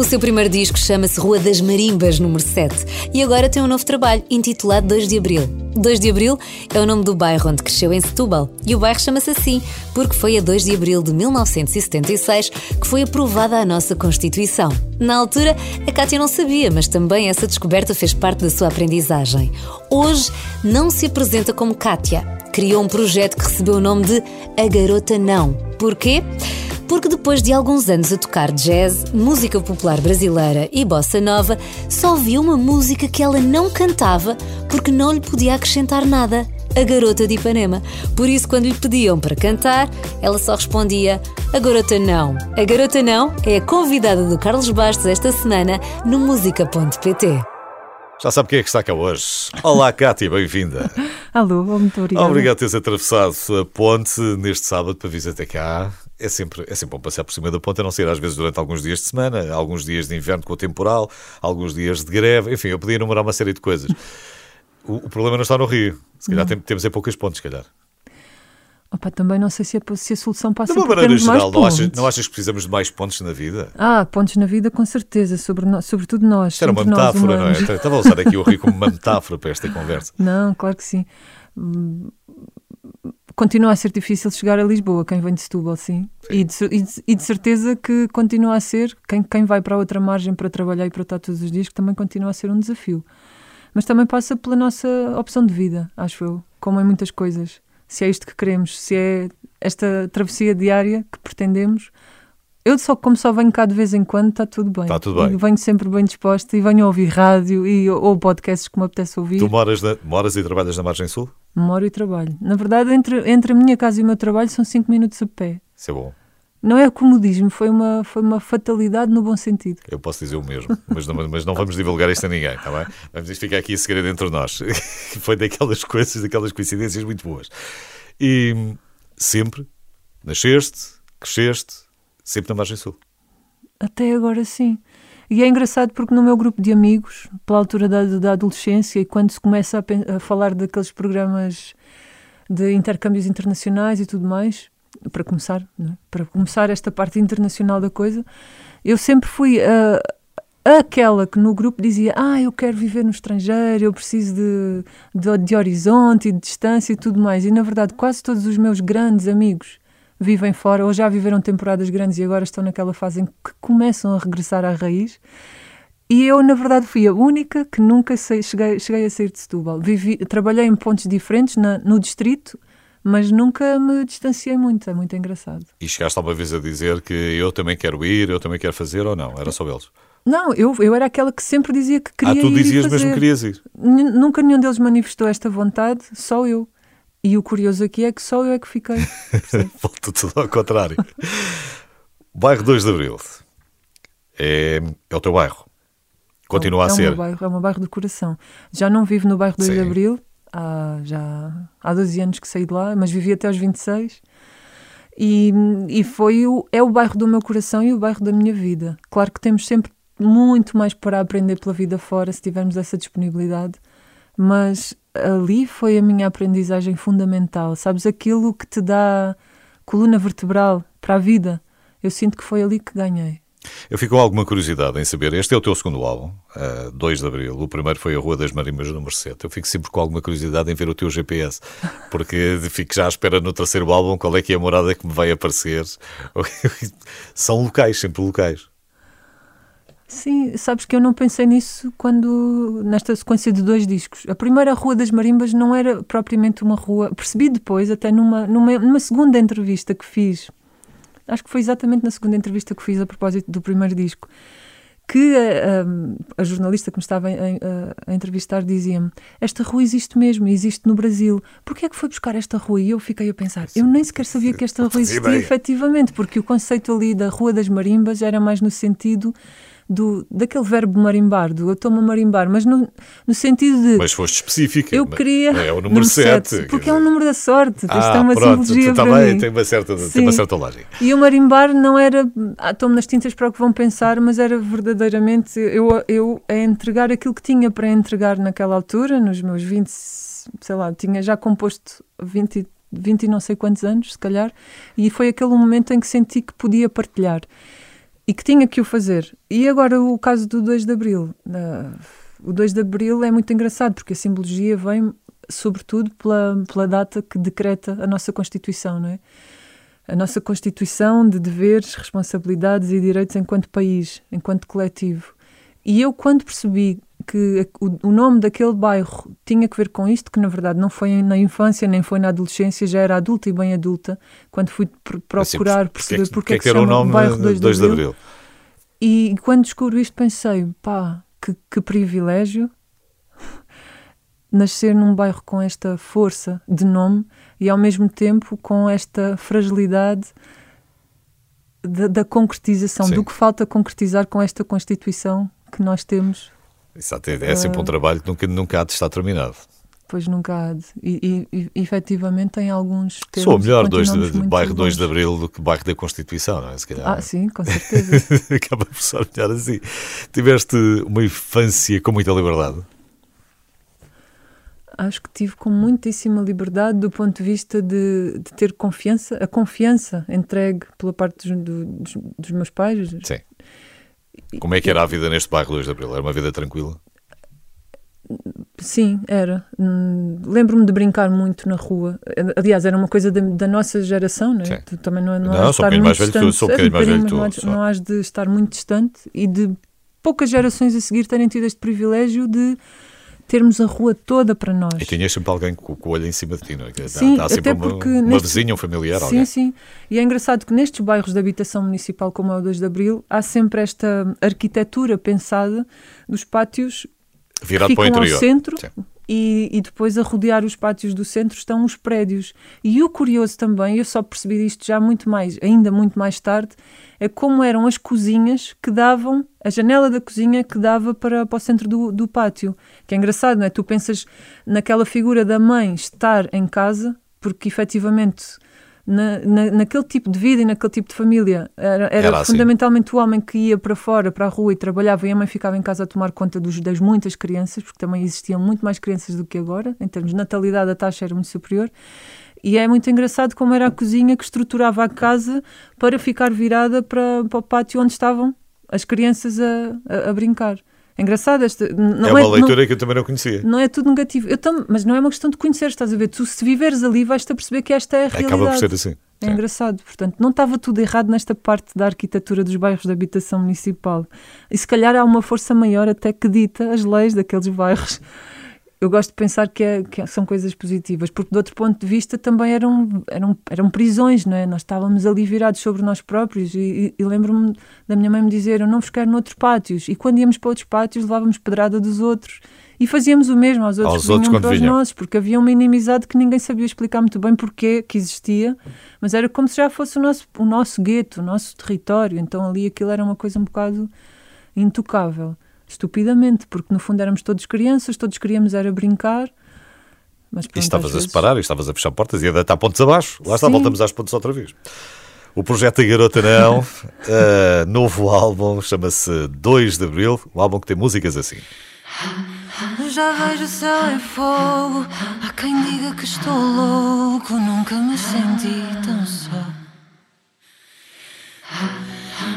O seu primeiro disco chama-se Rua das Marimbas, número 7, e agora tem um novo trabalho intitulado 2 de Abril. 2 de Abril é o nome do bairro onde cresceu em Setúbal, e o bairro chama-se assim porque foi a 2 de Abril de 1976 que foi aprovada a nossa Constituição. Na altura, a Kátia não sabia, mas também essa descoberta fez parte da sua aprendizagem. Hoje, não se apresenta como Kátia. Criou um projeto que recebeu o nome de A Garota Não. Porquê? Porque depois de alguns anos a tocar jazz, música popular brasileira e bossa nova, só viu uma música que ela não cantava porque não lhe podia acrescentar nada. A Garota de Ipanema. Por isso, quando lhe pediam para cantar, ela só respondia: A Garota Não. A Garota Não é a convidada do Carlos Bastos esta semana no música.pt. Já sabe quem é que está cá hoje. Olá, Cátia, bem-vinda. Alô, muito obrigada. Obrigado por teres atravessado a ponte neste sábado para vir até cá. É sempre, é sempre bom passear por cima da ponte, a não ser às vezes durante alguns dias de semana, alguns dias de inverno com o temporal, alguns dias de greve, enfim, eu podia enumerar uma série de coisas. O, o problema não está no Rio. Se calhar tem, temos é poucas pontes, se calhar. Opa, também não sei se a, se a solução passa por maneira termos mais geral, não pontos. achas, não achas que precisamos de mais pontes na vida? Ah, pontos na vida, com certeza, sobre no- sobretudo nós. Isto era uma metáfora, não é? Estava a usar aqui o Rio como uma metáfora para esta conversa. Não, claro que sim. Continua a ser difícil chegar a Lisboa, quem vem de Setúbal, sim. E, de, e de- e de certeza que continua a ser, quem, quem vai para a outra margem para trabalhar e para estar todos os dias, que também continua a ser um desafio. Mas também passa pela nossa opção de vida, acho eu, como em muitas coisas. Se é isto que queremos, se é esta travessia diária que pretendemos. Eu só, como só venho cá de vez em quando, está tudo bem. Está tudo bem. E venho sempre bem disposta e venho ouvir rádio e, ou podcasts que me apetece ouvir. Tu moras, na- moras e trabalhas na Margem Sul? Moro e trabalho. Na verdade, entre, entre a minha casa e o meu trabalho são 5 minutos a pé. Isso é bom. Não é comodismo, foi uma, foi uma fatalidade no bom sentido. Eu posso dizer o mesmo, mas não, mas não vamos divulgar isto a ninguém, está bem? Vamos ficar aqui a segredo entre nós. Foi daquelas coisas, daquelas coincidências muito boas. E sempre nasceste, cresceste, sempre na Margem Sul. Até agora sim. E é engraçado porque no meu grupo de amigos, pela altura da, da adolescência, e quando se começa a, a falar daqueles programas de intercâmbios internacionais e tudo mais, para começar, é? para começar esta parte internacional da coisa, eu sempre fui a, aquela que no grupo dizia: Ah, eu quero viver no estrangeiro, eu preciso de, de, de horizonte e de distância e tudo mais. E na verdade, quase todos os meus grandes amigos vivem fora ou já viveram temporadas grandes e agora estão naquela fase em que começam a regressar à raiz. E eu, na verdade, fui a única que nunca sei- cheguei, cheguei a sair de Setúbal. Vivi, trabalhei em pontos diferentes na- no distrito, mas nunca me distanciei muito. É muito engraçado. E chegaste alguma vez a dizer que eu também quero ir, eu também quero fazer ou não? Era só eles. Não, eu, eu era aquela que sempre dizia que queria ah, tu ir e dizias mesmo fazer. que querias ir. Nin- Nunca nenhum deles manifestou esta vontade, só eu. E o curioso aqui é que só eu é que fiquei. Volta tudo ao contrário. bairro 2 de Abril. É, é o teu bairro. Continua é a o ser. meu bairro, é o meu bairro de coração. Já não vivo no bairro 2 de Sim. Abril, há, já há 12 anos que saí de lá, mas vivi até aos 26. E, e foi o, é o bairro do meu coração e o bairro da minha vida. Claro que temos sempre muito mais para aprender pela vida fora, se tivermos essa disponibilidade, mas ali foi a minha aprendizagem fundamental. Sabes, aquilo que te dá coluna vertebral para a vida, eu sinto que foi ali que ganhei. Eu fico com alguma curiosidade em saber. Este é o teu segundo álbum, uh, 2 de Abril. O primeiro foi a Rua das Marimbas, número 7. Eu fico sempre com alguma curiosidade em ver o teu GPS, porque fico já à espera no terceiro álbum qual é que é a morada que me vai aparecer. São locais, sempre locais. Sim, sabes que eu não pensei nisso quando nesta sequência de dois discos. A primeira Rua das Marimbas não era propriamente uma rua. Percebi depois, até numa, numa, numa segunda entrevista que fiz, acho que foi exatamente na segunda entrevista que fiz a propósito do primeiro disco, que a, a, a jornalista que me estava a, a, a entrevistar dizia-me: Esta rua existe mesmo, existe no Brasil. Porquê é que foi buscar esta rua? E eu fiquei a pensar: Eu nem sequer sabia que esta rua existia, efetivamente, porque o conceito ali da Rua das Marimbas era mais no sentido do, daquele verbo marimbar, do eu estou-me a marimbar, mas no, no sentido de. Mas foste específica. Eu queria. É o número 7. Porque é o número da sorte. Ah, Isto é uma pronto, simbologia para também mim. tem uma certa, tem uma certa lógica. E o marimbar não era. Ah, Estou-me nas tintas para o que vão pensar, mas era verdadeiramente eu, eu a entregar aquilo que tinha para entregar naquela altura, nos meus 20, sei lá, tinha já composto 20, 20 e não sei quantos anos, se calhar, e foi aquele momento em que senti que podia partilhar. E que tinha que o fazer. E agora o caso do 2 de Abril. O 2 de Abril é muito engraçado porque a simbologia vem sobretudo pela, pela data que decreta a nossa Constituição, não é? A nossa Constituição de deveres, responsabilidades e direitos enquanto país, enquanto coletivo. E eu, quando percebi que o, o, nome daquele bairro tinha que ver com isto, que na verdade não foi na infância nem foi na adolescência, já era adulta e bem adulta, quando fui procurar assim, perceber porque, é que, que, que se chama o bairro 2 de, 2 de Abril. Abril. E quando descobri isto pensei, pá, que, que privilégio nascer num bairro com esta força de nome e ao mesmo tempo com esta fragilidade da, da concretização, Sim. do que falta concretizar com esta Constituição que nós temos. Exato, é, sempre um trabalho que nunca, nunca há de estar terminado. Pois nunca há de. E, e, e efetivamente tem alguns termos Sou melhor dois de, de bairro 2 de Abril do que bairro da Constituição, não é? Se calhar. Ah, sim, com certeza. Acaba por ser melhor assim. Tiveste uma infância com muita liberdade? Acho que tive com muitíssima liberdade do ponto de vista de, de ter confiança, a confiança entregue pela parte dos, dos, dos meus pais. Sim. Como é que era a vida neste bairro 2 de Abril? Era uma vida tranquila? Sim, era. Hum, lembro-me de brincar muito na rua. Aliás, era uma coisa da, da nossa geração, não é? Tu também não, não, não sou um mais velho tu, sou um bocadinho mais velho tu. Não, hás, não has de estar muito distante e de poucas gerações a seguir terem tido este privilégio de termos a rua toda para nós. E tinhas sempre alguém com, com o olho em cima de ti, não é? Sim, Há sempre até porque uma, uma neste... vizinha, um familiar, sim, alguém. Sim, sim. E é engraçado que nestes bairros de habitação municipal, como é o 2 de Abril, há sempre esta arquitetura pensada dos pátios Virado para o interior. ao centro e, e, depois a rodear os pátios do centro estão os prédios. E o curioso também, eu só percebi isto já muito mais, ainda muito mais tarde, é como eram as cozinhas que davam, a janela da cozinha que dava para, para o centro do, do pátio. Que é engraçado, não é? Tu pensas naquela figura da mãe estar em casa, porque efetivamente na, na, naquele tipo de vida e naquele tipo de família. Era, era, era assim. fundamentalmente o homem que ia para fora, para a rua e trabalhava e a mãe ficava em casa a tomar conta dos, das muitas crianças, porque também existiam muito mais crianças do que agora. Em termos de natalidade, a taxa era muito superior. E é muito engraçado como era a cozinha que estruturava a casa para ficar virada para, para o pátio onde estavam as crianças a, a, a brincar. É engraçado esta. Não é uma é, leitura não, que eu também não conhecia. Não é tudo negativo. Eu tam, mas não é uma questão de conhecer, estás a ver? Tu, se viveres ali, vais-te a perceber que esta é a realidade. Acaba por ser assim. É Sim. engraçado. Portanto, não estava tudo errado nesta parte da arquitetura dos bairros de habitação municipal. E se calhar há uma força maior até que dita as leis daqueles bairros eu gosto de pensar que, é, que, são coisas positivas, porque de outro ponto de vista também eram, eram, eram prisões, não é? Nós estávamos ali virados sobre nós próprios e, e, lembro-me da minha mãe me dizer, eu não vos quero noutros pátios. E quando íamos para outros pátios levávamos pedrada dos outros e fazíamos o mesmo aos outros, aos que outros para os nossos, porque havia uma inimizade que ninguém sabia explicar muito bem porquê que existia, mas era como se já fosse o nosso, o nosso gueto, o nosso território, então ali aquilo era uma coisa um bocado intocável estupidamente, porque no fundo éramos todos crianças, todos queríamos era brincar. Mas pronto, e estavas vezes... a separar, e estavas a fechar portas e a deitar pontos abaixo. Lá está, Sim. voltamos às pontas outra vez. O projeto da Garota Não, uh, novo álbum, chama-se 2 de Abril, um álbum que tem músicas assim. Já vejo o céu em fogo, há quem diga que estou louco, nunca me senti tão só.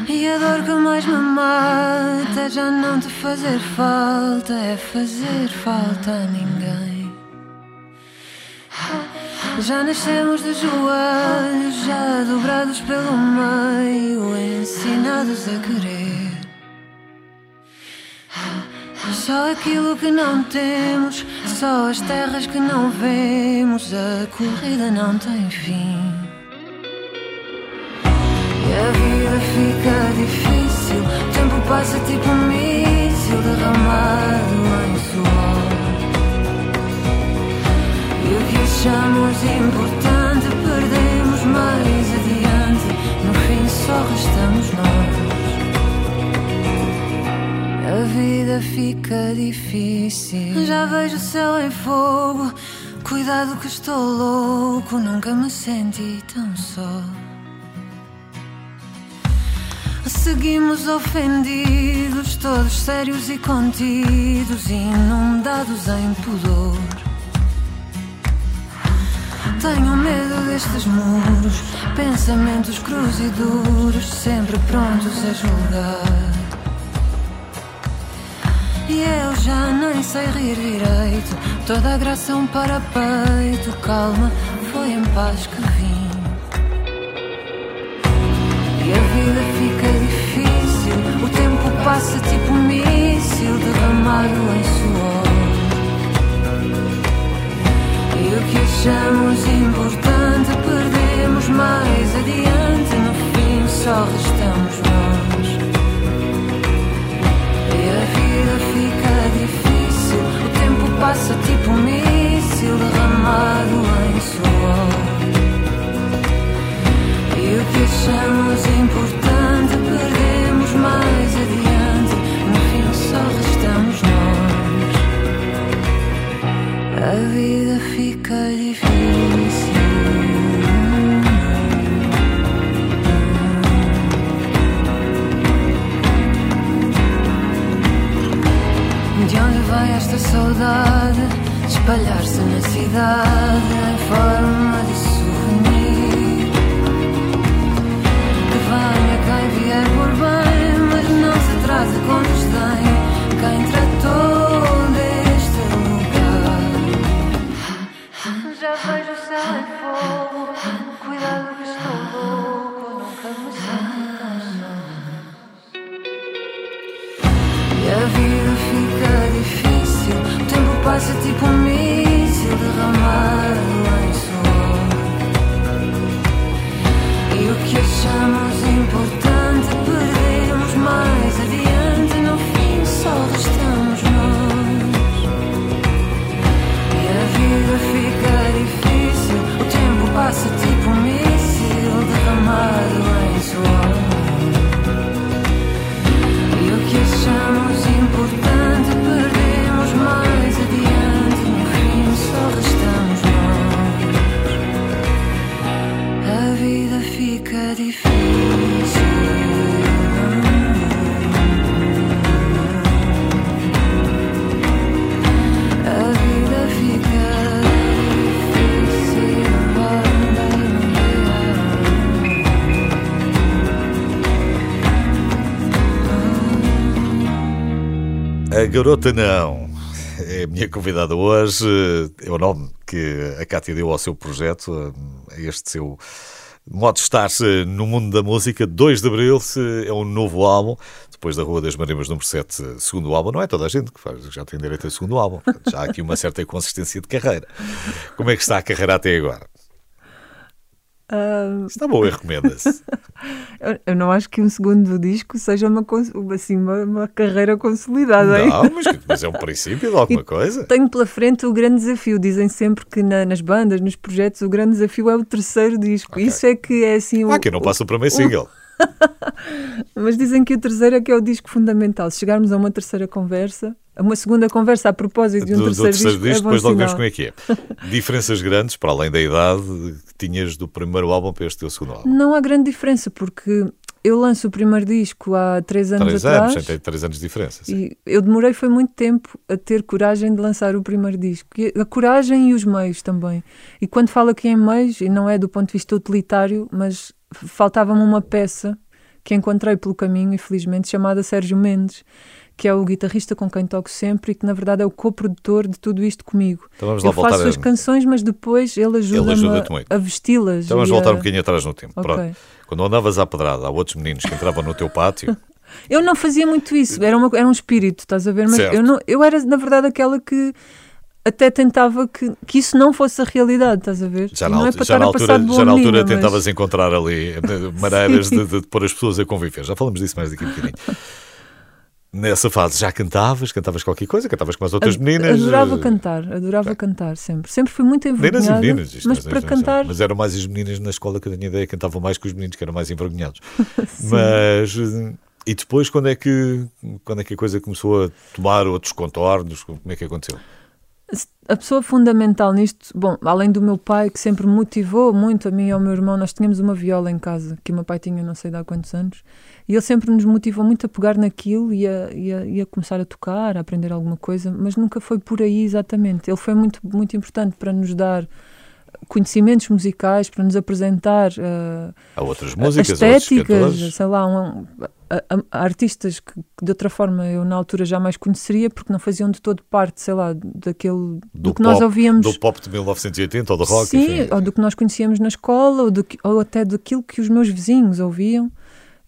E a dor que mais me mata é já não te fazer falta, é fazer falta a ninguém. Já nascemos de joelhos, já dobrados pelo meio, ensinados a querer. Só aquilo que não temos, só as terras que não vemos, a corrida não tem fim. A vida fica difícil, o tempo passa tipo um míssil derramado em suor. E o que achamos importante perdemos mais adiante, no fim só restamos nós. A vida fica difícil. Já vejo o céu em fogo. Cuidado que estou louco, nunca me senti tão só. Seguimos ofendidos, todos sérios e contidos, inundados em pudor. tenho medo destes muros, pensamentos cruz e duros, sempre prontos a julgar. E eu já nem sei rir direito, toda a graça é um parapeito, calma, foi em paz que vim. E a vida fica passa tipo um míssil derramado em suor. E o que achamos importante perdemos Garota Não é a minha convidada hoje. É o nome que a Cátia deu ao seu projeto, a este seu modo de estar no mundo da música. 2 de Abril é um novo álbum, depois da Rua das Marimas número 7, segundo álbum. Não é toda a gente que faz, já tem direito a segundo álbum. Portanto, já há aqui uma certa consistência de carreira. Como é que está a carreira até agora? Ah, Está boa e recomenda-se. eu, não acho que um segundo disco seja uma, assim, uma, uma carreira consolidada. Não, mas, mas é um princípio de alguma coisa. Tenho pela frente o grande desafio. Dizem sempre que na- nas bandas, nos projetos, o grande desafio é o terceiro disco. Ok. Isso é que é assim. o- Há quem não passa o primeiro single. Mas dizem que o terceiro é que é o disco fundamental. Se chegarmos a uma terceira conversa, a uma segunda conversa a propósito de um do, do terceiro, terceiro disco, disco, é depois logo vemos como é que é. Diferenças grandes, para além da idade que tinhas do primeiro álbum para este teu segundo álbum. Não há grande diferença, porque eu lanço o primeiro disco há três anos Três atrás. anos, tem três anos de diferença. sim. E eu demorei foi muito tempo a ter coragem de lançar o primeiro disco. A coragem e os meios também. E quando falo aqui em meios, e não é do ponto de vista utilitário, mas faltava-me uma peça que encontrei pelo caminho, infelizmente, chamada Sérgio Mendes, que é o guitarrista com quem toco sempre e que na verdade é o coprodutor de tudo isto comigo. Então vamos lá Eu voltar faço a... as canções, mas depois ele ajuda-me ajuda-te a, a vesti-las. Então vamos voltar a- um bocadinho atrás no tempo. Ok. Pronto. Quando andavas à pedrada, há outros meninos que entravam no teu pátio. Eu não fazia muito isso, era, uma- era um espírito, estás a ver? Mas Certo. eu, não, eu era, na verdade, aquela que até tentava que, que isso não fosse a realidade, estás a ver? Já na, não é para já na altura, já na altura mas- tentavas encontrar ali eh, maneiras de, de pôr as pessoas a conviver. Já falamos disso mais daqui a bocadinho. Nessa fase já cantavas, cantavas qualquer coisa, cantavas com as outras meninas. Adorava eh, cantar, adorava cantar sempre. Sempre fui muito Meninas e envergonhada, meninas, isto mas é- para é- cantar... Mas eram mais as meninas na escola que eu tinha ideia, cantavam mais que os meninos, que eram mais envergonhados. mas. eh, E depois, quando é, que, quando é que a coisa começou a tomar outros contornos? Como é que aconteceu? A pessoa fundamental nisto, bom, além do meu pai, que sempre me motivou muito, a mim e ao meu irmão, nós tínhamos uma viola em casa, que o meu pai tinha não sei de há quantos anos, e ele sempre nos motivou muito a pegar naquilo e a, e a, e a começar a tocar, a aprender alguma coisa, mas nunca foi por aí exatamente. Ele foi muito, muito importante para nos dar conhecimentos musicais, para nos apresentar uh, Há outras músicas, estéticas, sei lá, um- a- a- artistas que, que de outra forma eu na altura jamais conheceria porque não faziam de todo parte, sei lá, daquele do, que nós pop, ouvíamos. Do pop de 1980 ou do rock, Sim, enfim. ou do que nós conhecíamos na escola, ou, do que- ou até daquilo que os meus vizinhos ouviam.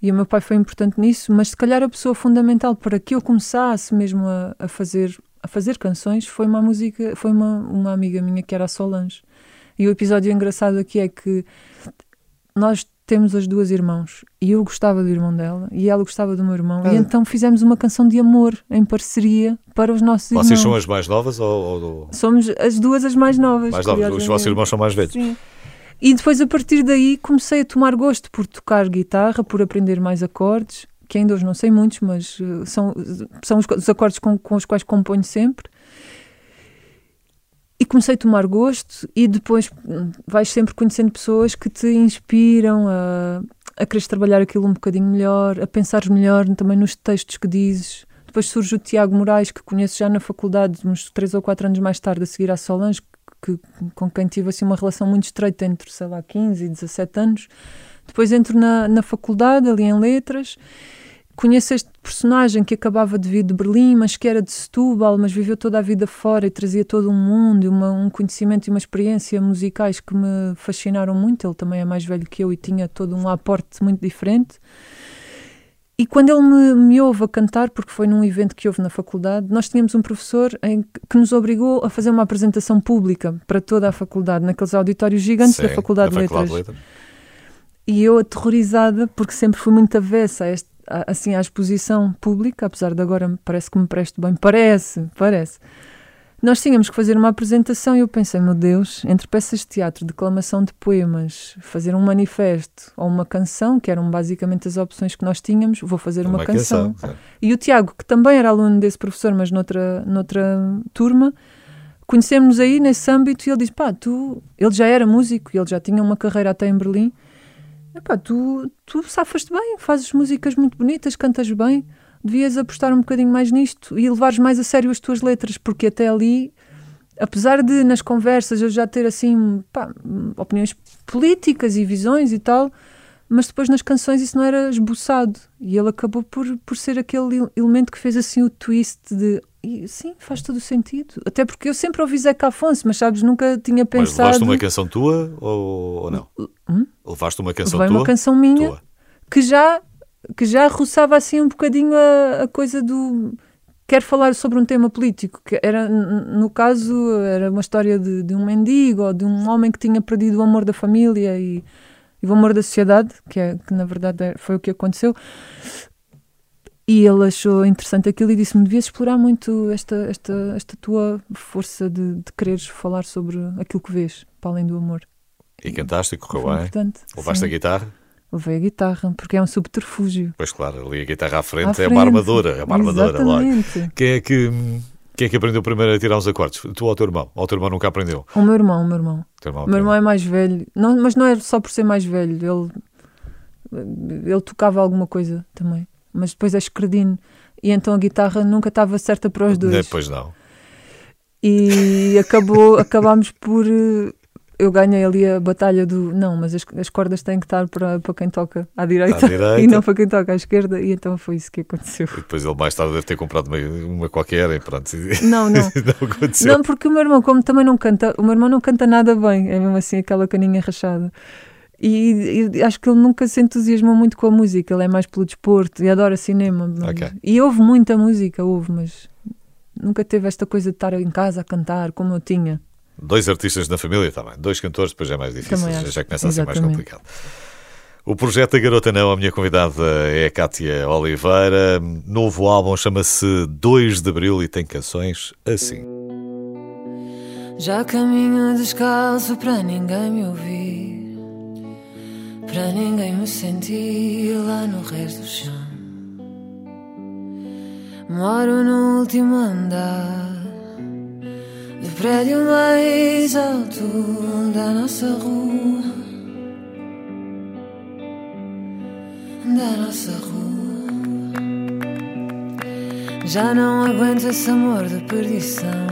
E o meu pai foi importante nisso, mas se calhar a pessoa fundamental para que eu começasse mesmo a, a fazer a fazer canções foi uma música, foi uma, uma amiga minha que era a Solange. E o episódio engraçado aqui é que nós temos as duas irmãos e eu gostava do irmão dela e ela gostava do meu irmão Ah. e então fizemos uma canção de amor em parceria para os nossos irmãos. Vocês são as mais novas ou, ou. Somos as duas as mais novas. mais novas? Os vossos irmãos são mais velhos. Sim. E depois, a partir daí, comecei a tomar gosto por tocar guitarra, por aprender mais acordes, que ainda hoje não sei muitos, mas eh, são, são os, os acordes com, com os quais componho sempre. E comecei a tomar gosto, e depois hum, vais sempre conhecendo pessoas que te inspiram a, a trabalhar aquilo um bocadinho melhor, a pensares melhor também nos textos que dizes. Depois surge o Tiago Moraes, que conheço já na faculdade, uns três ou quatro anos mais tarde, a seguir à Solange, que, com quem tive assim, uma relação muito estreita entre, sei lá, 15 e 17 anos. Depois entro na, na faculdade, ali em Letras, conheço este personagem que acabava de vir de Berlim, mas que era de Setúbal, mas viveu toda a vida fora e trazia todo um mundo, e uma, um conhecimento e uma experiência musicais que me fascinaram muito. Ele também é mais velho que eu e tinha todo um aporte muito diferente. E quando ele me, me ouve a cantar, porque foi num evento que houve na faculdade, nós tínhamos um professor em que- nos obrigou a fazer uma apresentação pública para toda a faculdade, naqueles auditórios gigantes da Sim, Faculdade da de Faculdade Letras. de Letras. E eu aterrorizada, porque sempre fui muito avessa a este- assim, à exposição pública, apesar de agora parece que me presto bem. Parece, parece. Nós tínhamos que fazer uma apresentação e eu pensei, meu Deus, entre peças de teatro, declamação de poemas, fazer um manifesto ou uma canção, que eram basicamente as opções que nós tínhamos, vou fazer uma, canção. certo. E o Tiago, que também era aluno desse professor, mas noutra, noutra turma, conhecemos-nos aí nesse âmbito e ele diz: pá, tu. Ele já era músico e ele já tinha uma carreira até em Berlim. Epá, tu, tu safas-te bem, fazes músicas muito bonitas, cantas bem, devias apostar um bocadinho mais nisto e levares mais a sério as tuas letras, porque até ali, apesar de nas conversas eu já ter assim, pá, opiniões políticas e visões e tal, mas depois nas canções isso não era esboçado e ele acabou por, por ser aquele ele- elemento que fez assim o twist de e, sim, faz todo o sentido. Até porque eu sempre ouvi Zeca Afonso, mas sabes, nunca tinha Mas pensado. levaste uma canção tua ou, ou não? Hum? Levaste uma canção Levei tua? uma canção minha Tua. que já que já roçava assim um bocadinho a, a coisa do quero falar sobre um tema político que era no caso era uma história de, de um mendigo ou de um homem que tinha perdido o amor da família e, e o amor da sociedade que é que na verdade é- foi o que aconteceu e ele achou interessante aquilo e disse-me devias explorar muito esta esta esta tua força de, de quereres falar sobre aquilo que vês para além do amor E cantaste e correu foi bem? importante Levaste a guitarra? levei a guitarra porque é um subterfúgio Pois claro, ali a guitarra à frente, À é frente. uma armadura, é uma armadura logo. Exatamente. Quem é que quem é que aprendeu primeiro a tirar os acordes? Tu ou o teu irmão? Ou o teu irmão nunca aprendeu? O meu irmão, o meu irmão. O irmão meu irmão é mais velho, não, mas não é só por ser mais velho, ele, ele tocava alguma coisa também, mas depois é escredino e então a guitarra nunca estava certa para os dois. Depois não. E acabou, acabámos por. Eu ganhei ali a batalha do. Não, mas as, as cordas têm que estar para, para quem toca à direita, À direita. e não para quem toca à esquerda, e então foi isso que aconteceu. E depois ele mais tarde deve ter comprado uma, uma qualquer e pronto. Não, não. não aconteceu. Não, porque o meu irmão, como também não canta, o meu irmão não canta nada bem, é mesmo assim aquela caninha rachada. E, e acho que ele nunca se entusiasmou muito com a música, ele é mais pelo desporto e adora cinema. mas- Ok. E ouve muita música, ouve, mas nunca teve esta coisa de estar em casa a cantar como eu tinha. Dois artistas na família, está bem. Dois cantores, depois é mais difícil. Também Já, já começa a ser mais Exatamente. complicado. O projeto da Garota Não, a minha convidada é a Cátia Oliveira. Novo álbum chama-se 2 de Abril e tem canções assim. Já caminho descalço para ninguém me ouvir, para ninguém me sentir lá no resto do chão. Moro no último andar do prédio mais alto da nossa rua, da nossa rua. Já não aguento esse amor de perdição.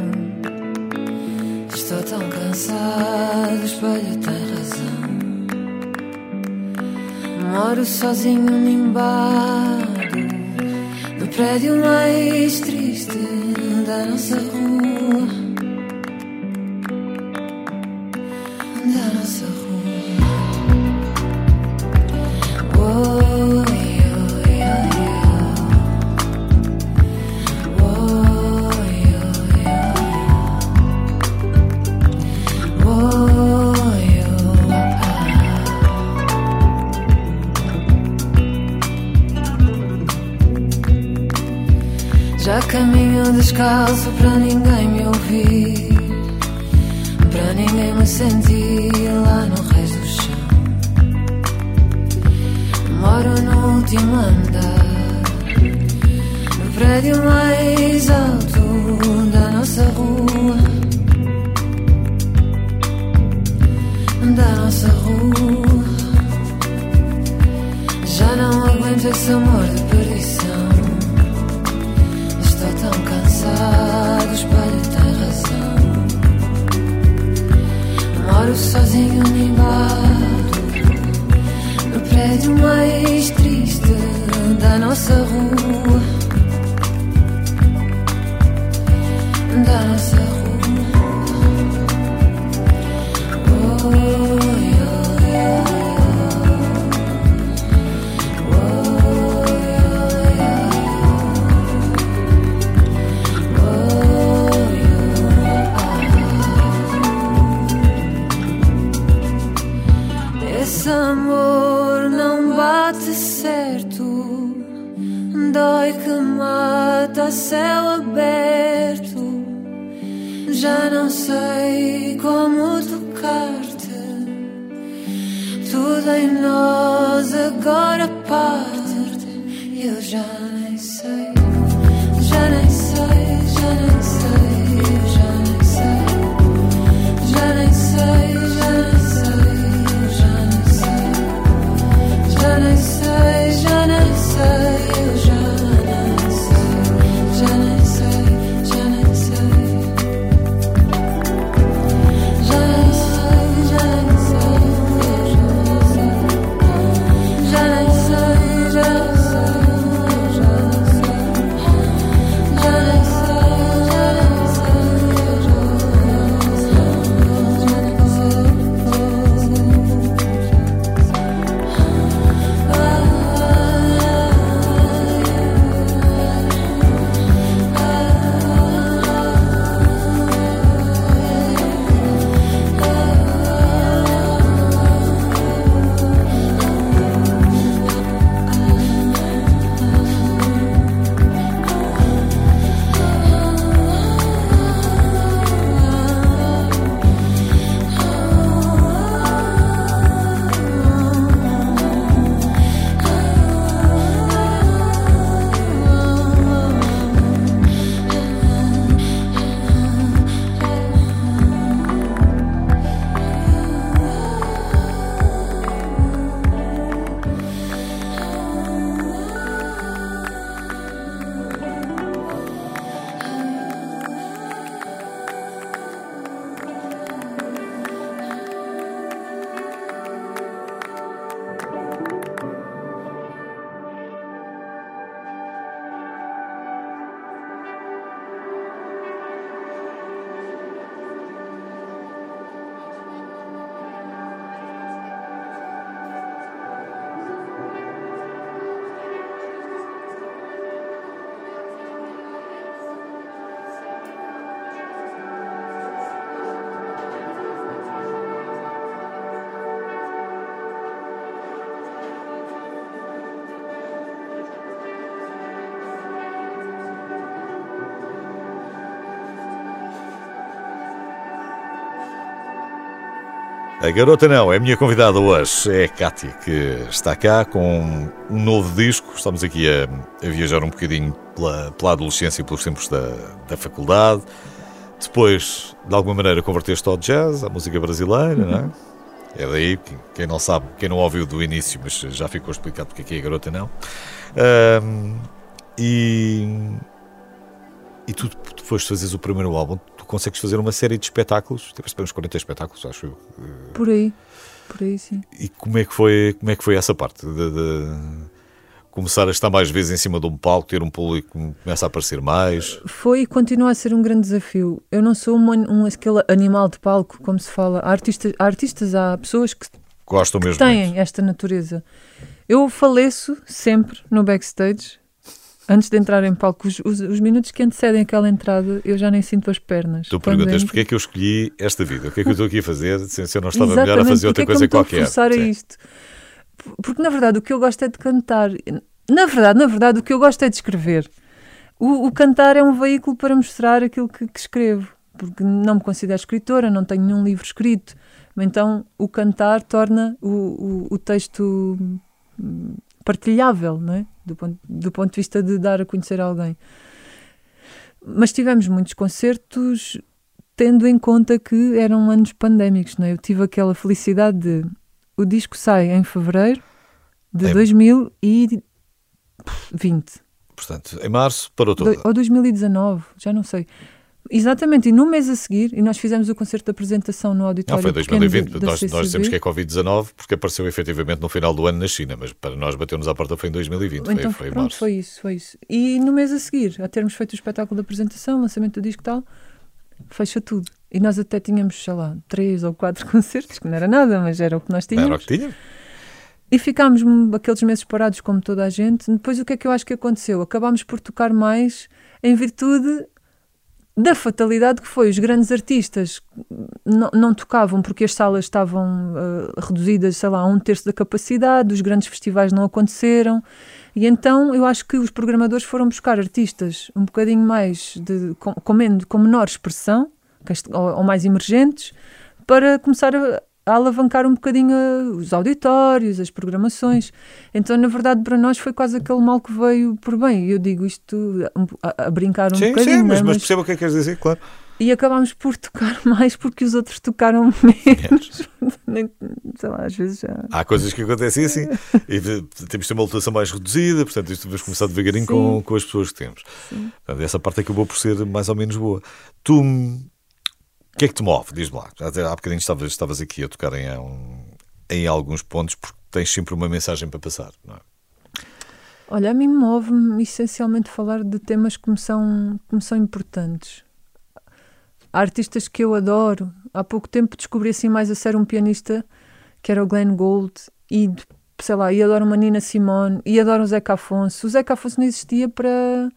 Estou tão cansado, o espelho tem razão. Moro sozinho nimbado no prédio mais triste da nossa rua. Descalço para ninguém me ouvir, para ninguém me sentir lá no reis do chão. Moro no último andar, no prédio mais alto da nossa rua. Da nossa rua, já não aguento esse amor de A garota não, é a minha convidada hoje, é a Cátia, que está cá com um novo disco. Estamos aqui a, a viajar um bocadinho pela, pela adolescência e pelos tempos da, da faculdade. Depois, de alguma maneira, converteste ao jazz, à música brasileira, não é? É daí, que- quem não sabe, quem não ouviu do início, mas já ficou explicado porque aqui é a garota não. Ahm, e, e tu, tu foste fazeres o primeiro álbum, tu consegues fazer uma série de espetáculos, tiveste uns 40 espetáculos, acho eu. Por aí. Por aí, sim. E como é que foi, como é que foi essa parte? De, de começar a estar mais vezes em cima de um palco, ter um público que começa a aparecer mais? Foi e continua a ser um grande desafio. Eu não sou um, um aquele animal de palco, como se fala. Há artistas, há, artistas, há pessoas que Gostam mesmo têm muito. esta natureza. Eu faleço sempre no backstage, antes de entrar em palco. Os, os- os minutos que antecedem aquela entrada, eu já nem sinto as pernas. Tu perguntas porquê é que eu escolhi esta vida? O que é que eu estou aqui a fazer se eu não estava melhor a Exatamente, fazer porque outra é coisa qualquer? a forçar a Sim. isto? P- Porque, na verdade, o que eu gosto é de cantar. Na verdade, na verdade, o que eu gosto é de escrever. O, o cantar é um veículo para mostrar aquilo que, que escrevo. Porque não me considero escritora, não tenho nenhum livro escrito. Então, o cantar torna o, o, o texto hum, partilhável, não é? Do ponto, do ponto de vista de dar a conhecer alguém. Mas tivemos muitos concertos tendo em conta que eram anos pandémicos, não é? Eu tive aquela felicidade de o disco sai em fevereiro de É. 2020 Portanto, em março parou tudo. Do- ou 2019, já não sei. Exatamente, e no mês a seguir, e nós fizemos o concerto de apresentação no Não, auditório foi pequeno 2020. da- da nós, nós dizemos que é Covid-19 porque apareceu efetivamente no final do ano na China, mas para nós bateu-nos à porta foi em 2020. Então, foi, foi em pronto, março. foi isso, foi isso. E no mês a seguir, a termos feito o espetáculo de apresentação, lançamento do disco e tal, fecha tudo. E nós até tínhamos, sei lá, três ou quatro concertos, que não era nada, mas era o que nós Não tínhamos. Era o que tinha? E ficámos aqueles meses parados como toda a gente. Depois o que é que eu acho que aconteceu? Acabámos por tocar mais em virtude da fatalidade que foi. Os grandes artistas não, tocavam porque as salas estavam ah, reduzidas, sei lá, a um terço da capacidade, os grandes festivais não aconteceram. E então eu acho que os programadores foram buscar artistas um bocadinho mais de, com, com, com menor expressão ou, ou mais emergentes para começar a, a alavancar um bocadinho a- os auditórios, as programações. Então, na verdade, para nós foi quase aquele mal que veio por bem. E eu digo isto a, a brincar um sim, bocadinho, sim, é? mas, mas perceba o que é que queres dizer, claro. e acabámos por tocar mais porque os outros tocaram menos. Sei lá, às vezes já. Há coisas que acontecem assim e temos de ter uma lotação mais reduzida, portanto, isto vamos começar devagarinho Sim. com, com as pessoas que temos. Portanto, essa parte acabou por ser mais ou menos boa. Tu, o que é que te move? Diz-me lá. Há bocadinho estavas, estavas aqui a tocar em, em alguns pontos porque tens sempre uma mensagem para passar, não é? Olha, a mim move-me essencialmente falar de temas que me são, que me são importantes. Há artistas que eu adoro. Há pouco tempo descobri assim mais a sério um pianista que era o Glenn Gould e, sei lá, e adoro uma Nina Simone e adoro o Zeca Afonso. O Zeca Afonso não existia para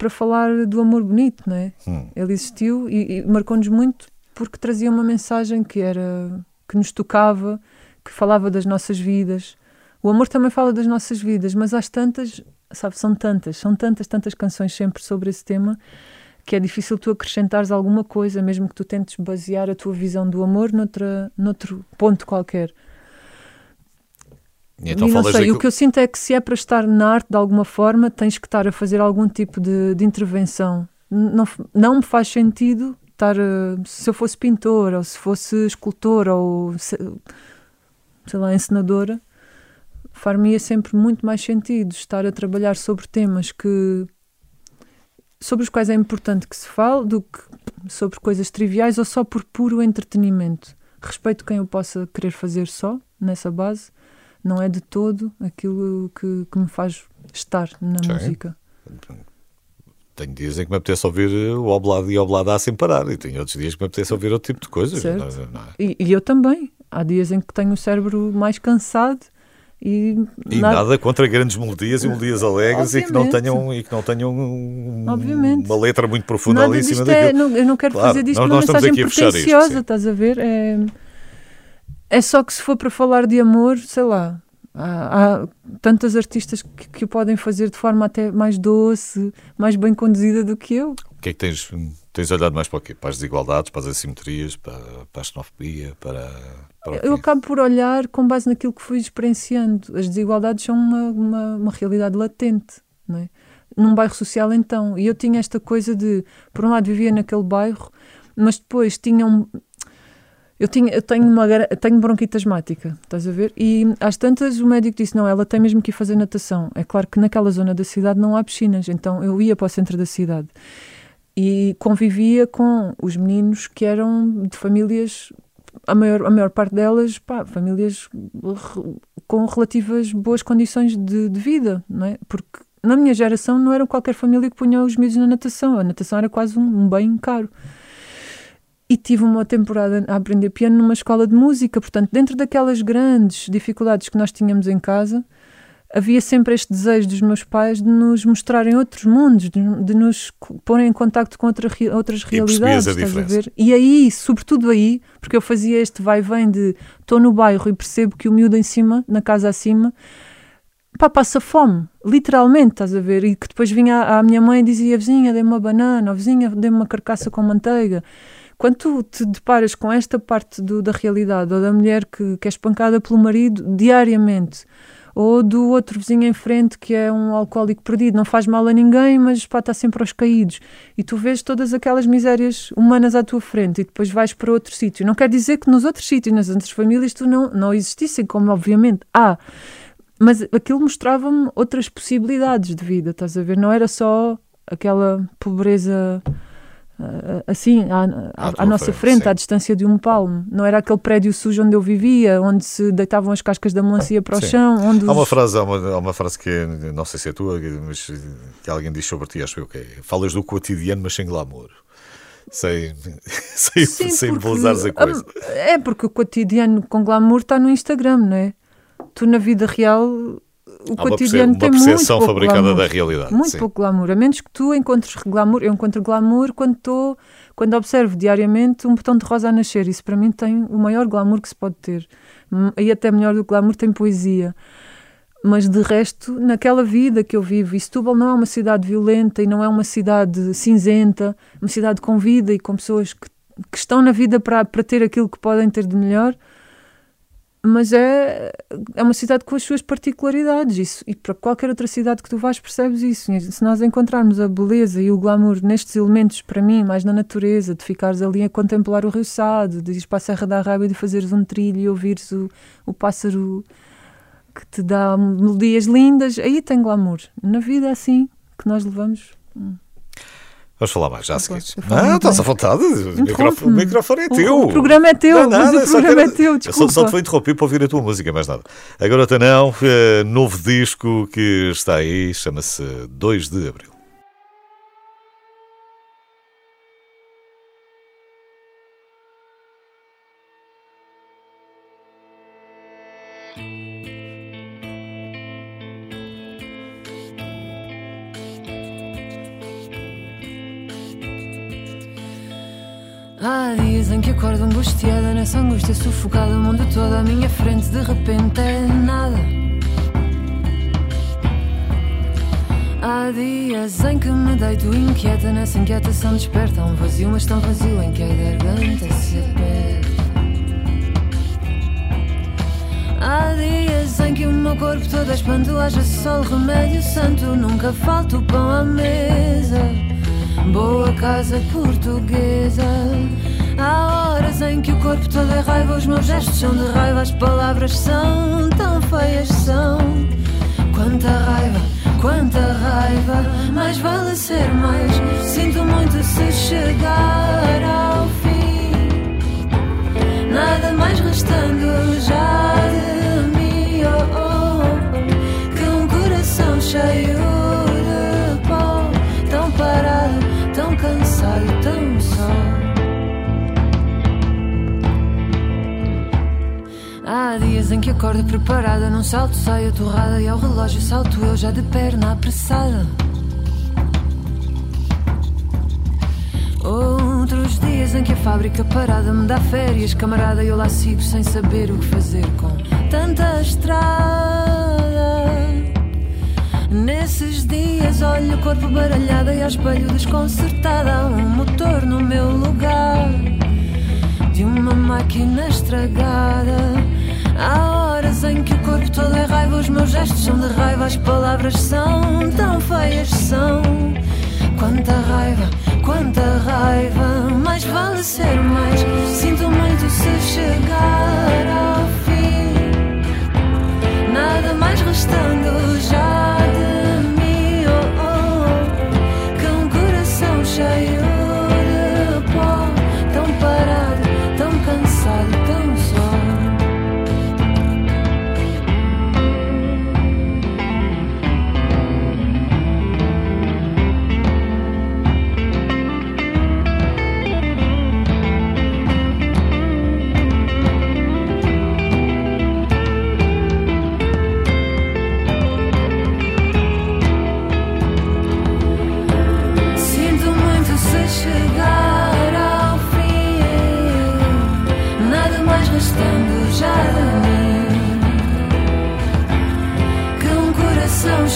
para falar do amor bonito, não é? Hum. Ele existiu e, e marcou-nos muito porque trazia uma mensagem que era que nos tocava, que falava das nossas vidas. O amor também fala das nossas vidas, mas às tantas, sabe, são tantas, são tantas, tantas canções sempre sobre esse tema que é difícil tu acrescentares alguma coisa, mesmo que tu tentes basear a tua visão do amor noutra, noutro ponto qualquer. Então e não sei, o que eu sinto é que se é para estar na arte de alguma forma, tens que estar a fazer algum tipo de, de intervenção. Não, não me faz sentido estar. a- se eu fosse pintora, ou se fosse escultora, ou se- sei lá, encenadora, far-me-ia sempre muito mais sentido estar a trabalhar sobre temas que. sobre os quais é importante que se fale do que sobre coisas triviais ou só por puro entretenimento. Respeito quem eu possa querer fazer só nessa base não é de todo aquilo que, que me faz estar na Sim. música. Tenho dias em que me apetece ouvir o Oblado e Oblada sem parar, e tenho outros dias que me apetece ouvir outro tipo de coisas. Não é? Não é? E, e eu também. Há dias em que tenho o cérebro mais cansado e, E nada. contra grandes melodias e melodias alegres e que não tenham, e que não tenham um- uma letra muito profunda nada ali em cima é, daquilo. eu não quero Claro, fazer disto nós- uma nós mensagem isto, pretenciosa, sim. estás a ver? É, é só que se for para falar de amor, sei lá, há, há tantas artistas que, que o podem fazer de forma até mais doce, mais bem conduzida do que eu. O que é que tens, tens olhado mais para o quê? Para as desigualdades, para as assimetrias, para, para a xenofobia, para, para Eu acabo por olhar com base naquilo que fui experienciando. As desigualdades são uma, uma, uma realidade latente, não é? Num bairro social, então. E eu tinha esta coisa de, por um lado, vivia naquele bairro, mas depois tinha um. Eu, tinha, eu tenho, uma, tenho bronquite asmática, estás a ver? E às tantas o médico disse: não, ela tem mesmo que ir fazer natação. É claro que naquela zona da cidade não há piscinas, então eu ia para o centro da cidade. e convivia com os meninos que eram de famílias, a maior, a maior parte delas, pá, famílias com relativas boas condições de, de vida, não é? Porque na minha geração não era qualquer família que punha os miúdos na natação, a natação era quase um, um bem caro. E tive uma temporada a aprender piano numa escola de música, portanto, dentro daquelas grandes dificuldades que nós tínhamos em casa, havia sempre este desejo dos meus pais de nos mostrarem outros mundos, de, de nos porem em contacto com outra outras realidades. a estás a ver? E aí, sobretudo aí, porque eu fazia este vai-vem de estou no bairro e percebo que o miúdo em cima, na casa acima, pá, passa fome, literalmente, estás a ver? E que depois vinha à à minha mãe e dizia: vizinha, dê-me uma banana, vizinha, dê-me uma carcaça com manteiga. Quando tu te deparas com esta parte do- da realidade, ou da mulher que, que é espancada pelo marido diariamente, ou do outro vizinho em frente que é um alcoólico perdido, não faz mal a ninguém, mas pá, está sempre aos caídos, e tu vês todas aquelas misérias humanas à tua frente, e depois vais para outro sítio. Não quer dizer que nos outros sítios, nas outras famílias, tu não, não existissem, como obviamente há. Mas aquilo mostrava-me outras possibilidades de vida, estás a ver? Não era só aquela pobreza ah, assim, à, à- À nossa frente, frente, à distância de um palmo. Não era aquele prédio sujo onde eu vivia, onde se deitavam as cascas da melancia para o Sim. chão, onde Há uma os- frase, há uma, há uma frase que é, não sei se é tua, mas que alguém diz sobre ti, acho eu que é. Falas do cotidiano, mas sem glamour. Sem, sem, Sim, sem porque- a coisa. Ah, É porque o cotidiano com glamour está no Instagram, não é? Tu na vida real, o Há cotidiano uma tem muito percepção pouco fabricada glamour. da realidade. Muito sim. pouco glamour. A menos que tu encontres glamour. Eu encontro glamour quando estou, quando observo diariamente um botão de rosa a nascer. Isso para mim tem o maior glamour que se pode ter. E até melhor do que glamour tem poesia. Mas de resto, naquela vida que eu vivo, e Setúbal não é uma cidade violenta e não é uma cidade cinzenta, uma cidade com vida e com pessoas que, que estão na vida para, para ter aquilo que podem ter de melhor, mas é, é uma cidade com as suas particularidades isso, e para qualquer outra cidade que tu vais percebes isso. Se nós encontrarmos a beleza e o glamour nestes elementos, para mim, mais na natureza, de ficares ali a contemplar o Rio Sado, de ires para a Serra da Arrábia e de fazeres um trilho e ouvires o, o pássaro que te dá melodias lindas, aí tem glamour. Na vida é assim que nós levamos. Vamos falar mais já a Desculpa, seguir. muito estás à vontade. O microfone, o é O- teu. o programa é teu, Não é mas nada, o só programa quero- é teu, Eu só, só desculpa. te vou interromper para ouvir a tua música, mais nada. Agora não, eh, novo disco que está aí, chama-se 2 de Abril. Há dias em que acordo angustiada Nessa angústia sufocada. O mundo todo à minha frente De repente é nada. Há dias em que me deito inquieta Nessa inquietação desperta Um vazio, mas tão vazio Em que a garganta se aperta. Há dias em que o meu corpo todo espanto Haja sol, remédio santo Nunca falta o pão à mesa. Boa casa portuguesa Há horas em que o corpo todo é raiva Os meus gestos são de raiva As palavras são tão feias são. Quanta raiva, quanta raiva Mais vale ser mais. Sinto muito se chegar ao fim. Nada mais restando já de mim oh, oh, Que um coração cheio de pó Tão parado, tão cansado, tão Há dias em que acordo preparada Num salto saio torrada E ao relógio salto eu já de perna apressada Outros dias em que a fábrica parada me dá férias, camarada, e eu lá sigo sem saber o que fazer com tanta estrada. Nesses dias olho o corpo baralhado e ao espelho desconcertada. Um motor no meu lugar de uma máquina estragada. Há horas em que o corpo todo é raiva, os meus gestos são de raiva, as palavras são tão feias, são. Quanta raiva, quanta raiva, mais vale ser mais. Sinto muito se chegar ao fim. Nada mais restando já de mim, oh, oh, que um coração cheio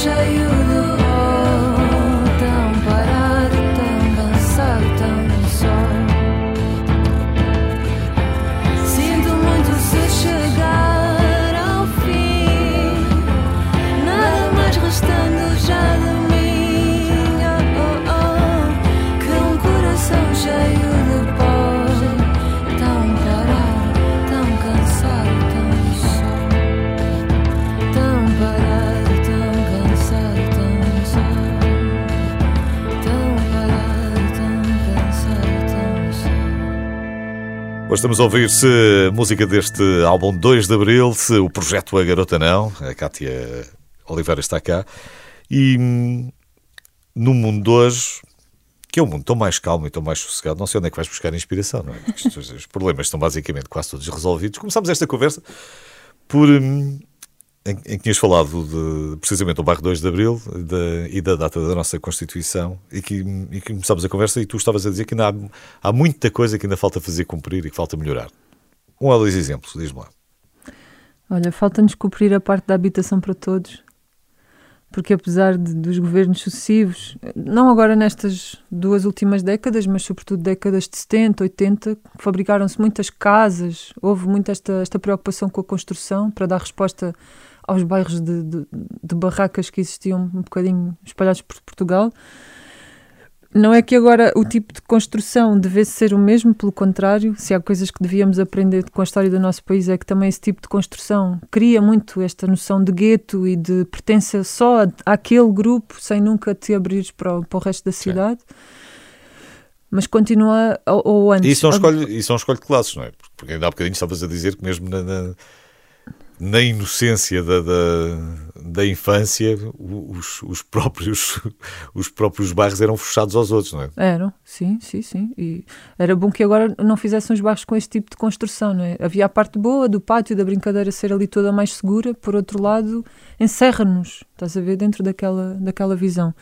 show you estamos a ouvir-se música deste álbum 2 de Abril, o projeto A Garota Não, a Cátia Oliveira está cá, e hum, no mundo de hoje, que é um mundo tão mais calmo e tão mais sossegado, não sei onde é que vais buscar inspiração, não é? Os problemas estão basicamente quase todos resolvidos. Começámos esta conversa por. hum, em, em que tinhas falado de, precisamente do bairro 2 de Abril da- e da data da nossa Constituição e que, e que começámos a conversa e tu estavas a dizer que ainda há, há muita coisa que ainda falta fazer cumprir e que falta melhorar. Um ou dois exemplos, diz-me lá. Olha, falta-nos cumprir a parte da habitação para todos, porque apesar de- dos governos sucessivos, não agora nestas duas últimas décadas, mas sobretudo décadas de 70, 80, fabricaram-se muitas casas, houve muito esta, esta preocupação com a construção para dar resposta aos bairros de, de- de barracas que existiam um bocadinho espalhados por Portugal. Não é que agora o tipo de construção devesse ser o mesmo, pelo contrário, se há coisas que devíamos aprender com a história do nosso país é que também esse tipo de construção cria muito esta noção de gueto e de pertença só àquele grupo, sem nunca te abrires para o, para o resto da cidade. Mas continua, ou, ou antes. E isso não, a- escolhe, isso não escolhe classes, não é? Porque ainda há bocadinho estavas a dizer que mesmo na, na, na inocência da, da, da infância os, os, próprios, os próprios bairros eram fechados aos outros, não é? Eram, sim, sim, sim. E era bom que agora não fizessem os bairros com esse tipo de construção, não é? Havia a parte boa do pátio, da brincadeira ser ali toda mais segura, por outro lado, encerra-nos, estás a ver, dentro daquela, daquela visão.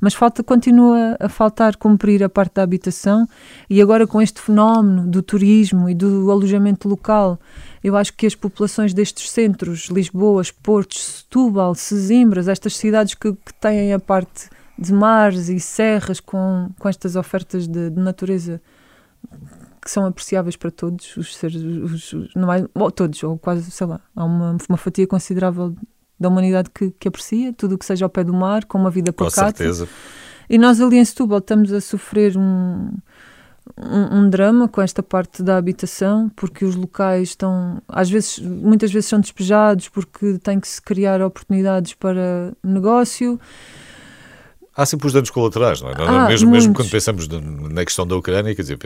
Mas falta, continua a faltar cumprir a parte da habitação e agora com este fenómeno do turismo e do alojamento local, eu acho que as populações destes centros, Lisboa, Portos, Setúbal, Sesimbras, estas cidades que, que têm a parte de mares e serras com, com estas ofertas de, de natureza que são apreciáveis para todos os seres, os, os- não é, ou todos, ou quase, sei lá, há uma, uma fatia considerável da humanidade que, que aprecia tudo o que seja ao pé do mar, com uma vida Com pacata. certeza. E nós ali em Setúbal estamos a sofrer um, um, um drama com esta parte da habitação, porque os locais estão, às vezes, muitas vezes são despejados porque tem que se criar oportunidades para negócio. Há sempre os danos colaterais, não é? Ah, mesmo, mesmo quando pensamos na- questão da Ucrânia, quer dizer,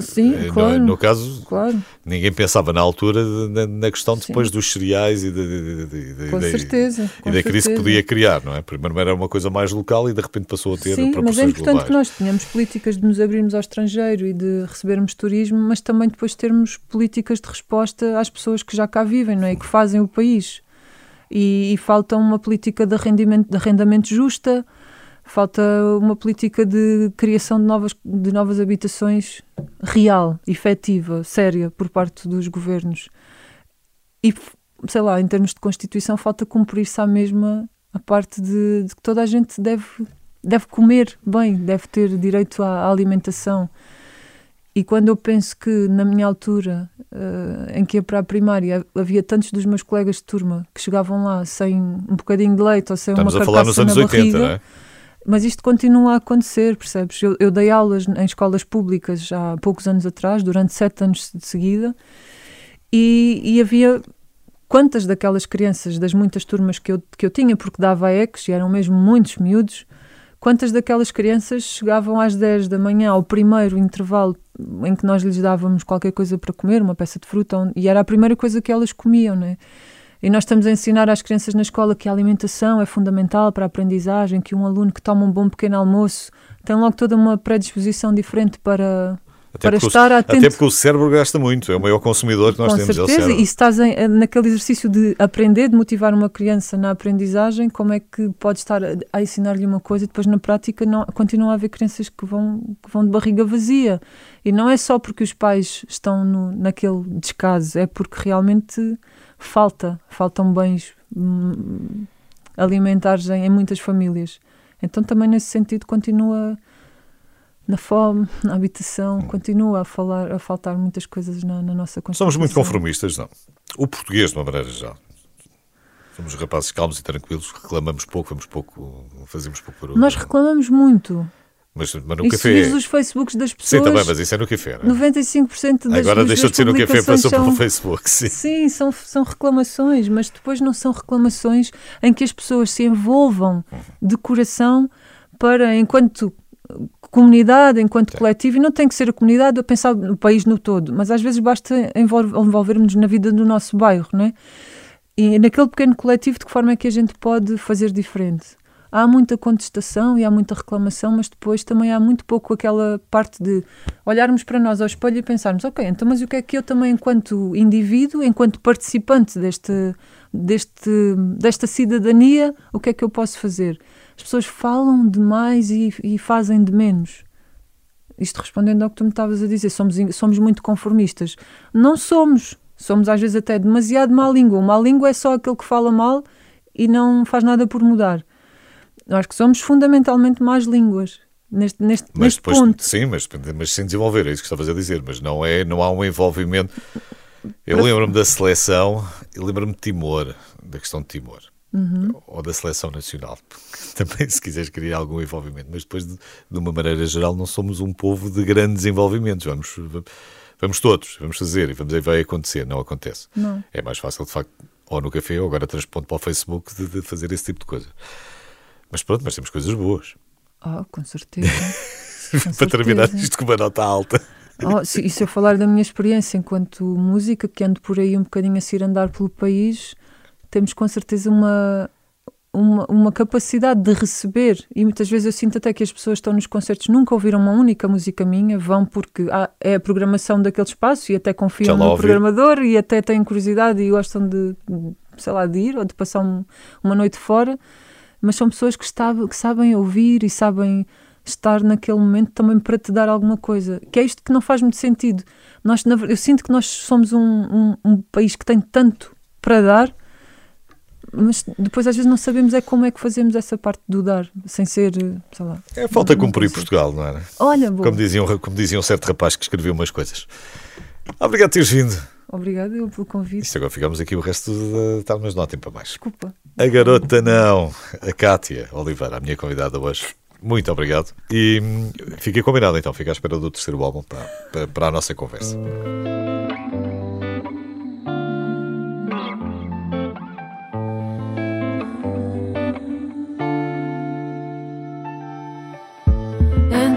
Sim, eh, no, claro. no caso, Claro, ninguém pensava na altura na, na questão Sim. depois dos cereais e, de, de- de- com certeza. e com da crise que certeza. podia criar, não é? Primeiro era uma coisa mais local e de repente passou a ter Sim, mas é proporções importante globais. que nós tenhamos políticas de nos abrirmos ao estrangeiro e de recebermos turismo, mas também depois termos políticas de resposta às pessoas que já cá vivem, não é? E que fazem o país. E, e falta uma política de de arrendamento justa, falta uma política de criação de novas, de novas habitações real, efetiva, séria, por parte dos governos. E, sei lá, em termos de Constituição, falta cumprir-se à mesma a parte de, de que toda a gente deve, deve comer bem, deve ter direito à, à alimentação. E quando eu penso que na minha altura, eh, em que ia para a primária, havia tantos dos meus colegas de turma que chegavam lá sem um bocadinho de leite ou sem Estamos uma a falar nos carcaça anos na 80, barriga, não é? Mas isto continua a acontecer, percebes? Eu, eu dei aulas em escolas públicas há poucos anos atrás, durante sete anos de seguida, e, e havia quantas daquelas crianças, das muitas turmas que eu, que eu tinha, porque dava ex, e eram mesmo muitos miúdos, quantas daquelas crianças chegavam às 10 da manhã ao primeiro intervalo em que nós lhes dávamos qualquer coisa para comer, uma peça de fruta, e era a primeira coisa que elas comiam, né? E nós estamos a ensinar às crianças na escola que a alimentação é fundamental para a aprendizagem, que um aluno que toma um bom pequeno almoço tem logo toda uma predisposição diferente para, Até para porque o- estar atento. Até porque o cérebro gasta muito, é o maior consumidor que nós Com temos. é o certeza, e se estás em- naquele exercício de aprender, de motivar uma criança na aprendizagem, como é que podes estar a, a ensinar-lhe uma coisa e depois na prática não, continua a haver crianças que vão, que vão de barriga vazia? E não é só porque os pais estão no, naquele descaso, é porque realmente falta, faltam bens hum, alimentares em, em muitas famílias. Então também nesse sentido continua na fome, na habitação, continua a, falar, a faltar muitas coisas na, na nossa Constituição. Somos muito conformistas, não. O português, de uma maneira geral. Somos rapazes calmos e tranquilos, reclamamos pouco, vamos pouco, fazemos pouco barulho. Nós reclamamos muito. Mas, mas no E se café. vires os Facebooks das Sim, pessoas, também, mas isso é no café. Não é? 95% das Agora deixou de ser no café, passou são- para o Facebook. Sim. Sim, são, são reclamações, mas depois não são reclamações em que as pessoas se envolvam de coração para, enquanto comunidade, enquanto coletivo, e não tem que ser a comunidade a pensar no país no todo, mas às vezes basta envol- envolvermos na vida do nosso bairro, não é? E naquele pequeno coletivo, de que forma é que a gente pode fazer diferente? Há muita contestação e há muita reclamação, mas depois também há muito pouco aquela parte de olharmos para nós ao espelho e pensarmos, ok, então mas o que é que eu também, enquanto indivíduo, enquanto participante deste, deste, desta cidadania, o que é que eu posso fazer? As pessoas falam demais e, e fazem de menos. Isto respondendo ao que tu me estavas a dizer, somos, somos muito conformistas. Não somos. Somos às vezes até demasiado má língua. Uma má língua é só aquele que fala mal e não faz nada por mudar. Acho que somos fundamentalmente más línguas. Neste, neste, Mas neste depois, ponto. sim, mas, mas sem desenvolver, é isso que estavas a dizer, mas não, é, não há um envolvimento. Eu lembro-me da seleção, eu lembro-me de Timor, da questão de Timor, Uhum. ou da seleção nacional. Também, se quiseres, queria algum envolvimento, mas depois, de, de uma maneira geral, não somos um povo de grandes envolvimentos. Vamos, vamos todos, vamos fazer e vamos vai acontecer, não acontece. Não. É mais fácil, de facto, ou no café, ou agora transponto para o Facebook, de, de fazer esse tipo de coisa. Mas pronto, mas temos coisas boas. Ah, com certeza. Com para terminar certeza. isto com uma nota alta. Oh, se, e se eu falar da minha experiência enquanto música, que ando por aí um bocadinho a se ir andar pelo país, temos com certeza uma, uma, uma capacidade de receber. E muitas vezes eu sinto até que as pessoas que estão nos concertos nunca ouviram uma única música minha, vão porque ah, é a programação daquele espaço e até confiam no ouvi. programador e até têm curiosidade e gostam de, sei lá, de ir ou de passar um- uma noite fora. Mas são pessoas que, está- que sabem ouvir e sabem estar naquele momento também para te dar alguma coisa. Que é isto que não faz muito sentido. Nós, eu sinto que nós somos um, um- um país que tem tanto para dar, mas depois às vezes não sabemos é como é que fazemos essa parte do dar, sem ser, sei lá. É falta Não cumprir consigo. Portugal, não era? Olha, boa. Como dizia, um, como dizia um certo rapaz que escreveu umas coisas. Obrigado por teres vindo. Obrigada eu pelo convite. Isto agora ficamos aqui o resto da tarde, mas não há tempo para mais. Desculpa. A garota não, a Cátia Oliveira, a minha convidada hoje. Muito obrigado. E hum, fiquei combinado então, fica à espera do terceiro álbum para, para, para a nossa conversa.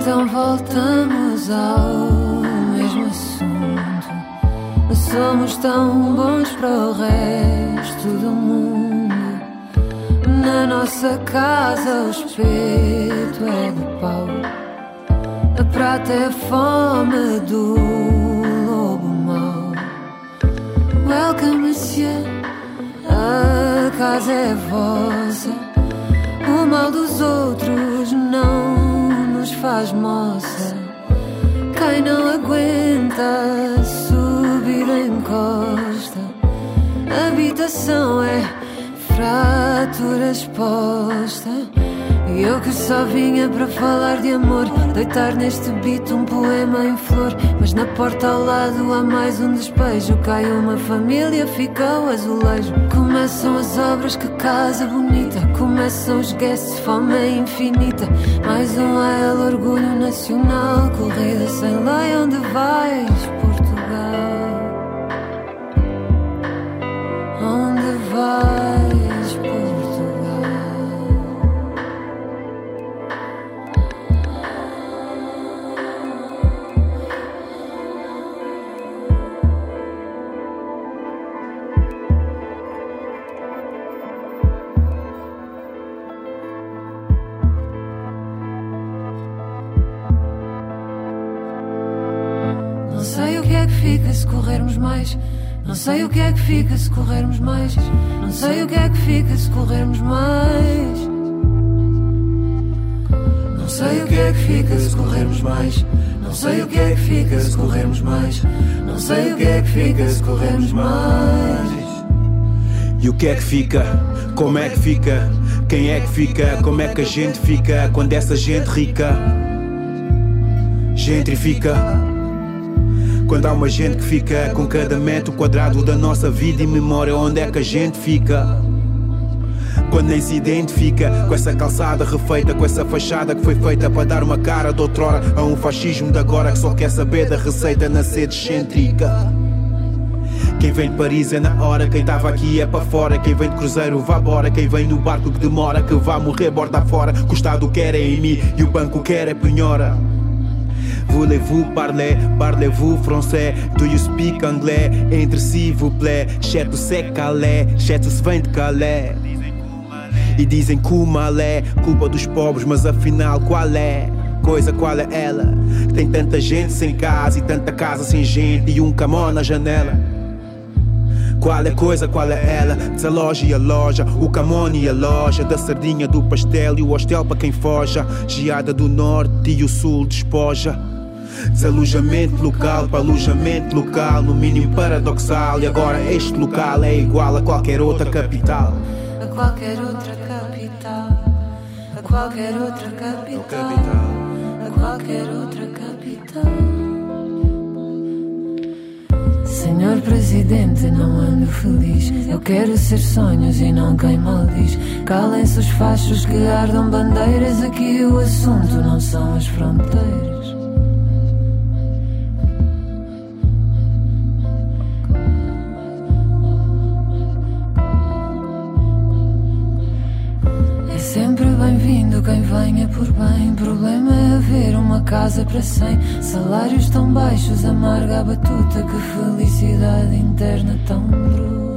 Então voltamos ao mesmo assunto. Somos tão bons para o resto do mundo. Na nossa casa o espeto é de pau. A prata é a fome do lobo mau. Welcome, monsieur. A casa é vossa. O mal dos outros não nos faz moça. Quem não aguenta subir encosta. Habitação é fratura exposta. E eu que só vinha para falar de amor, deitar neste beat um poema em flor. Mas na porta ao lado há mais um despejo. Cai uma família, fica o azulejo. Começam as obras, que casa bonita. Começam os guests, fome é infinita. Mais um AL, orgulho nacional. Corrida sem lei, onde vais, Portugal? Onde vais, fica se corrermos mais. Não sei o que é que fica se corrermos mais. Não sei o que é que fica se corrermos mais. Não sei o que é que fica se corrermos mais. Não sei o que é que fica se corrermos mais. E o que é que fica? Como é que fica? Quem é que fica? Como é que a gente fica quando essa gente rica gentrifica? Quando há uma gente que fica com cada metro quadrado da nossa vida e memória, onde é que a gente fica? Quando nem se identifica com essa calçada refeita, com essa fachada que foi feita para dar uma cara de outrora a um fascismo de agora que só quer saber da receita na sede excêntrica. Quem vem de Paris é na hora, quem tava aqui é para fora. Quem vem de cruzeiro vá embora, quem vem no barco que demora, que vá morrer borda fora. Que o Estado quer é em mim e o banco quer é penhora. Voulez-vous parler, parlez-vous français? Do you speak anglais? Entre si, vous plaît. Cheto se calé, cheto se vem de Calais. E dizem que o mal é culpa dos pobres, mas afinal qual é? Coisa qual é ela? Tem tanta gente sem casa e tanta casa sem gente e um camão na janela. Qual é coisa, qual é ela? Desaloja e a loja, o camone e a loja, da sardinha, do pastel e o hostel para quem foja. Geada do norte e o sul despoja. Desalojamento local para alojamento local, no mínimo paradoxal. E agora este local é igual a qualquer outra capital. A qualquer outra capital. A qualquer outra capital. A qualquer outra capital. Senhor Presidente, não ando feliz. Eu quero ser sonhos e não quem maldiz. Calem-se os fachos que ardam bandeiras. Aqui o assunto não são as fronteiras. Quem venha por bem. Problema é haver uma casa para cem. Salários tão baixos, amarga a batuta. Que felicidade interna tão bruta.